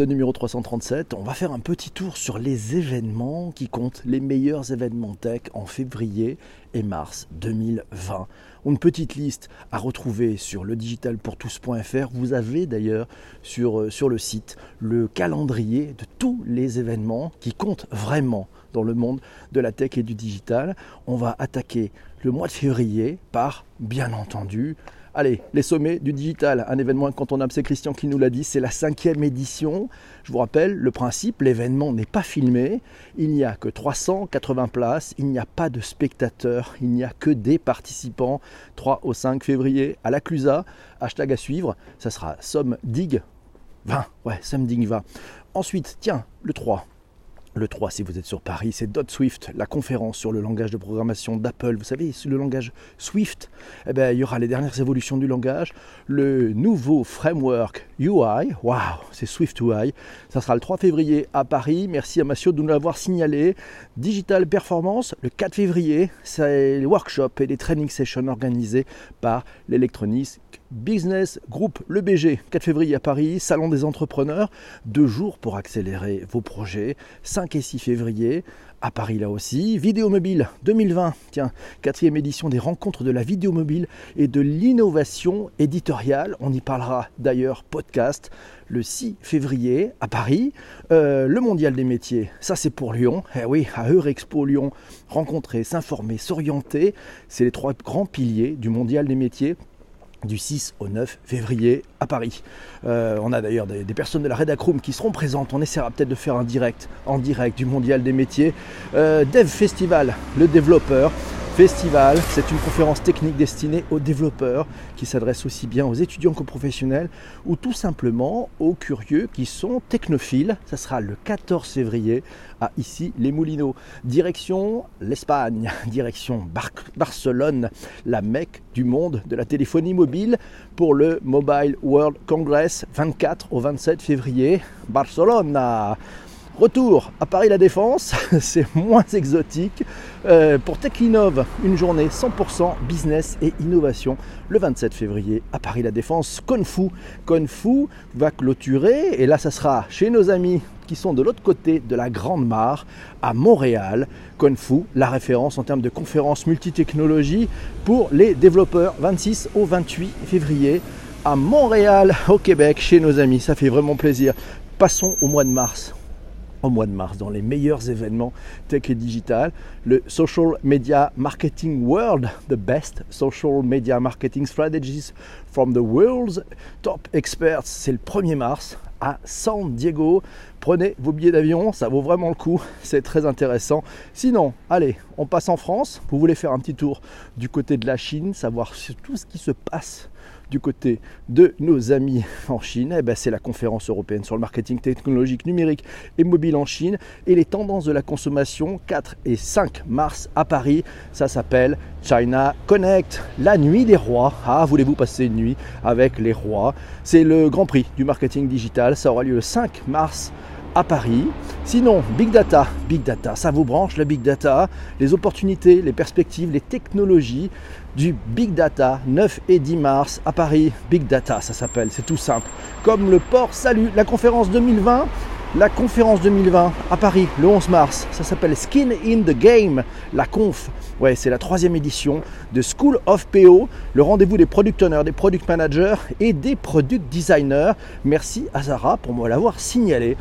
Numéro 337, on va faire un petit tour sur les événements qui comptent les meilleurs événements tech en février et mars 2020. Une petite liste à retrouver sur le digitalpourtous.fr. Vous avez d'ailleurs euh, sur le site le calendrier de tous les événements qui comptent vraiment dans le monde de la tech et du digital. On va attaquer le mois de février par, bien entendu, Allez, les sommets du digital, un événement incontournable, c'est Christian qui nous l'a dit, c'est la cinquième édition. Je vous rappelle le principe, l'événement n'est pas filmé, il n'y a que 380 places, il n'y a pas de spectateurs, il n'y a que des participants. 3 au 5 février à la Clusa, hashtag à suivre, ça sera SomDig 20, ouais, SomDig 20. Ensuite, tiens, le 3, le 3, si vous êtes sur Paris, c'est Dot Swift, la conférence sur le langage de programmation d'Apple. Vous savez, le langage Swift, eh bien, il y aura les dernières évolutions du langage, le nouveau framework UI. Waouh, c'est Swift UI. Ça sera le 3 février à Paris. Merci à Massio de nous l'avoir signalé. Digital Performance, le 4 février, c'est les workshops et les training sessions organisés par l'Electronics Business Group, le BG, 4 février à Paris, Salon des entrepreneurs, deux jours pour accélérer vos projets, 5 et 6 février, à Paris là aussi. Vidéo mobile 2020, tiens, quatrième édition des rencontres de la vidéo mobile et de l'innovation éditoriale. On y parlera d'ailleurs podcast le 6 février à Paris. Euh, le mondial des métiers, ça c'est pour Lyon. Eh oui, à Eurexpo Lyon, rencontrer, s'informer, s'orienter, c'est les trois grands piliers du mondial des métiers du 6 au 9 février à Paris. Euh, on a d'ailleurs des, personnes de la Redacroom qui seront présentes. On essaiera peut-être de faire un direct en direct du Mondial des métiers. Euh, Dev Festival, le développeur. Festival, c'est une conférence technique destinée aux développeurs qui s'adresse aussi bien aux étudiants qu'aux professionnels ou tout simplement aux curieux qui sont technophiles. Ça sera le 14 février à ici les Moulineaux. Direction l'Espagne, direction Barcelone, la mecque du monde de la téléphonie mobile pour le Mobile World Congress 24 au 27 février. Barcelone. Retour à Paris La Défense, c'est moins exotique. Euh, pour TechInnov, une journée 100% business et innovation le 27 février à Paris La Défense. Confu, Confu va clôturer et là ça sera chez nos amis qui sont de l'autre côté de la Grande Mare à Montréal. Confu, la référence en termes de conférences multitechnologie pour les développeurs 26 au 28 février à Montréal au Québec chez nos amis. Ça fait vraiment plaisir. Passons au mois de mars au mois de mars dans les meilleurs événements tech et digital. Le Social Media Marketing World, the best social media marketing strategies from the world's top experts. C'est le 1er mars à San Diego. Prenez vos billets d'avion, ça vaut vraiment le coup, c'est très intéressant. Sinon, allez, on passe en France. Vous voulez faire un petit tour du côté de la Chine, savoir tout ce qui se passe du côté de nos amis en Chine, eh ben, c'est la conférence européenne sur le marketing technologique numérique et mobile en Chine et les tendances de la consommation 4 et 5 mars à Paris. Ça s'appelle China Connect, la nuit des rois. Ah, voulez-vous passer une nuit avec les rois? C'est le grand prix du marketing digital. Ça aura lieu le 5 mars à Paris. Sinon, Big Data, Big Data, ça vous branche la Big Data, les opportunités, les perspectives, les technologies du Big Data 9 et 10 mars à Paris. Big Data, ça s'appelle, c'est tout simple. Comme le port Salut, la conférence 2020. La conférence 2020 à Paris le 11 mars, ça s'appelle Skin in the Game, la conf. Ouais, c'est la troisième édition de School of PO, le rendez-vous des product owners, des product managers et des product designers. Merci à Zara pour me l'avoir signalé.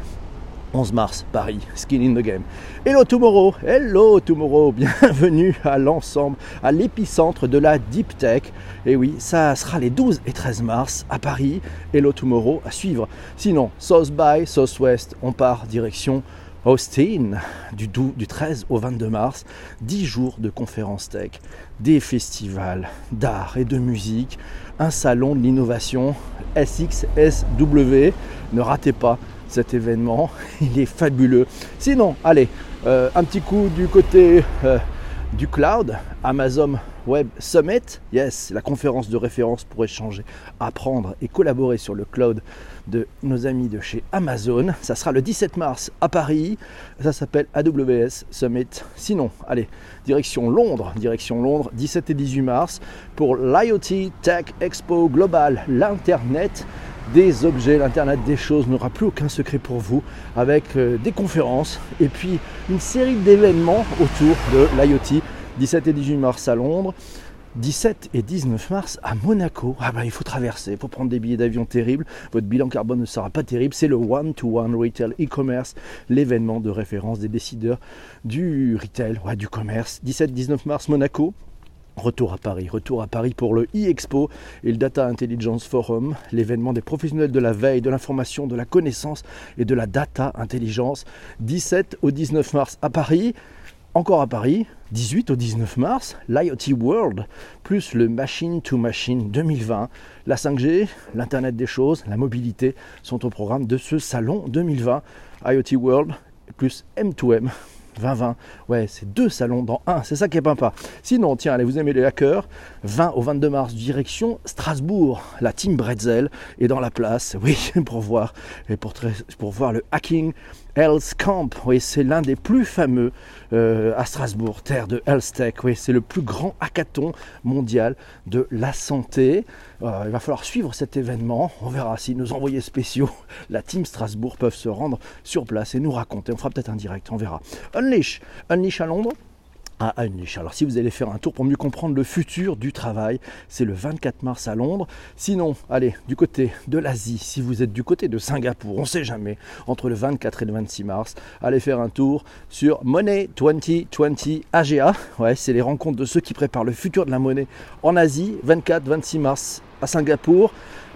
11 mars, Paris, Skin in the Game. Hello Tomorrow, hello Tomorrow, bienvenue à l'ensemble, à l'épicentre de la Deep Tech. Et oui, ça sera les 12 et 13 mars à Paris. Hello Tomorrow à suivre. Sinon, South by Southwest, on part direction Austin du, du 13 au 22 mars. 10 jours de conférences tech, des festivals d'art et de musique, un salon de l'innovation SXSW. Ne ratez pas cet événement. Il est fabuleux. Sinon, allez, euh, un petit coup du côté euh, du cloud, Amazon Web Summit. Yes, la conférence de référence pour échanger, apprendre et collaborer sur le cloud de nos amis de chez Amazon. Ça sera le 17 mars à Paris. Ça s'appelle AWS Summit. Sinon, allez, direction Londres, direction Londres, 17 et 18 mars pour l'IoT Tech Expo Global, l'Internet des objets, l'Internet des choses n'aura plus aucun secret pour vous, avec euh, des conférences et puis une série d'événements autour de l'IoT, 17 et 18 mars à Londres, 17 et 19 mars à Monaco. Ah bah il faut traverser, il faut prendre des billets d'avion terribles. Votre bilan carbone ne sera pas terrible. C'est le one-to-one retail e-commerce, l'événement de référence des décideurs du retail, du commerce. 17-19 mars Monaco. Retour à Paris, retour à Paris pour le e-expo et le Data Intelligence Forum, l'événement des professionnels de la veille, de l'information, de la connaissance et de la data intelligence. 17 au 19 mars à Paris encore à Paris, 18 au 19 mars, l'IoT World, plus le Machine to Machine 2020. La 5G, l'Internet des choses, la mobilité sont au programme de ce salon 2020. IoT World plus M2M 2020. Ouais, c'est deux salons dans un, c'est ça qui est pas. Sinon, tiens, allez, vous aimez les hackers 20 au 22 mars, direction Strasbourg. La team Bretzel est dans la place, oui, pour voir, et pour, pour voir le hacking Health Camp, oui, c'est l'un des plus fameux euh, à Strasbourg, terre de Health Tech. Oui, c'est le plus grand hackathon mondial de la santé. Euh, il va falloir suivre cet événement. On verra si nos envoyés spéciaux, la team Strasbourg, peuvent se rendre sur place et nous raconter. On fera peut-être un direct, on verra. Unleash, Unleash à Londres Alors si vous allez faire un tour pour mieux comprendre le futur du travail, c'est le 24 mars à Londres. Sinon, allez, du côté de l'Asie, si vous êtes du côté de Singapour, on ne sait jamais, entre le 24 et le 26 mars, allez faire un tour sur Money 2020 AGA. Ouais, c'est les rencontres de ceux qui préparent le futur de la monnaie en Asie, 24-26 mars à Singapour.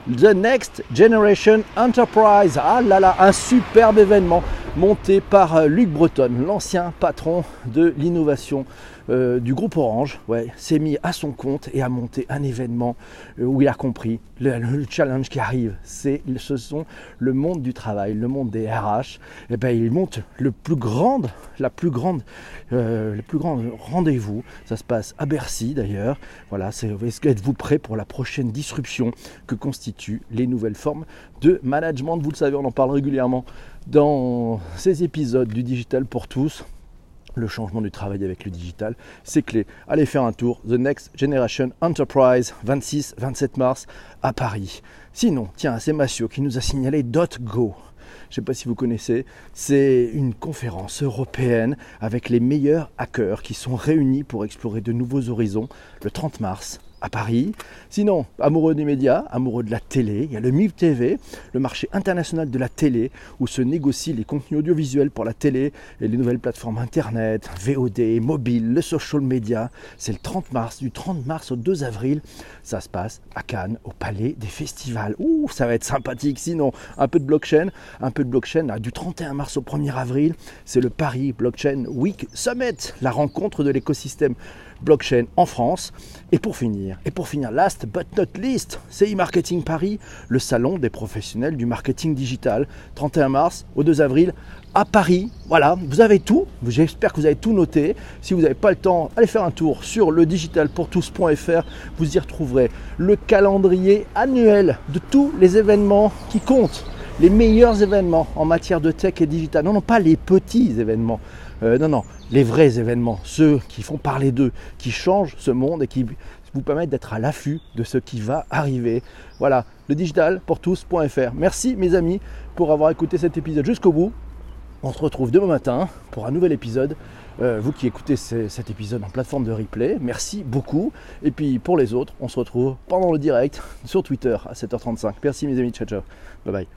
The Next Generation Enterprise. Ah là là, un superbe événement monté par Luc Breton, l'ancien patron de l'innovation euh, du groupe Orange, ouais, s'est mis à son compte et a monté un événement euh, où il a compris le, challenge qui arrive. C'est, ce sont le monde du travail, le monde des RH. Et eh ben, il monte le plus grand, la plus grande, euh, le plus grand rendez-vous. Ça se passe à Bercy d'ailleurs. Voilà, c'est, êtes-vous prêt pour la prochaine disruption que constituent les nouvelles formes de management? Vous le savez, on en parle régulièrement dans ces épisodes du Digital pour tous le changement du travail avec le digital, c'est clé. Allez faire un tour, The Next Generation Enterprise, 26-27 mars à Paris. Sinon, tiens, c'est Massio qui nous a signalé .go. Je ne sais pas si vous connaissez, c'est une conférence européenne avec les meilleurs hackers qui sont réunis pour explorer de nouveaux horizons le 30 mars à Paris. Sinon, amoureux des médias, amoureux de la télé, il y a le MIV TV, le marché international de la télé, où se négocient les contenus audiovisuels pour la télé et les nouvelles plateformes Internet, VOD, mobile, le social media. C'est le 30 mars, du 30 mars au 2 avril. Ça se passe à Cannes, au Palais des Festivals. Ouh, ça va être sympathique. Sinon, un peu de blockchain, un peu de blockchain. du 31 mars au 1er avril, c'est le Paris Blockchain Week Summit, la rencontre de l'écosystème blockchain en France. Et pour finir, et pour finir, last but not least, CI Marketing Paris, le salon des professionnels du marketing digital, 31 mars au 2 avril à Paris. Voilà, vous avez tout. J'espère que vous avez tout noté. Si vous n'avez pas le temps, allez faire un tour sur le digitalpourtous.fr. Vous y retrouverez le calendrier annuel de tous les événements qui comptent, les meilleurs événements en matière de tech et digital. Non, non, pas les petits événements. Euh, non, non, les vrais événements, ceux qui font parler d'eux, qui changent ce monde et qui vous permettent d'être à l'affût de ce qui va arriver. Voilà, le digital pour tous.fr. Merci mes amis pour avoir écouté cet épisode jusqu'au bout. On se retrouve demain matin pour un nouvel épisode. Euh, vous qui écoutez cet épisode en plateforme de replay, merci beaucoup. Et puis pour les autres, on se retrouve pendant le direct sur Twitter à 7h35. Merci mes amis, ciao ciao. Bye bye.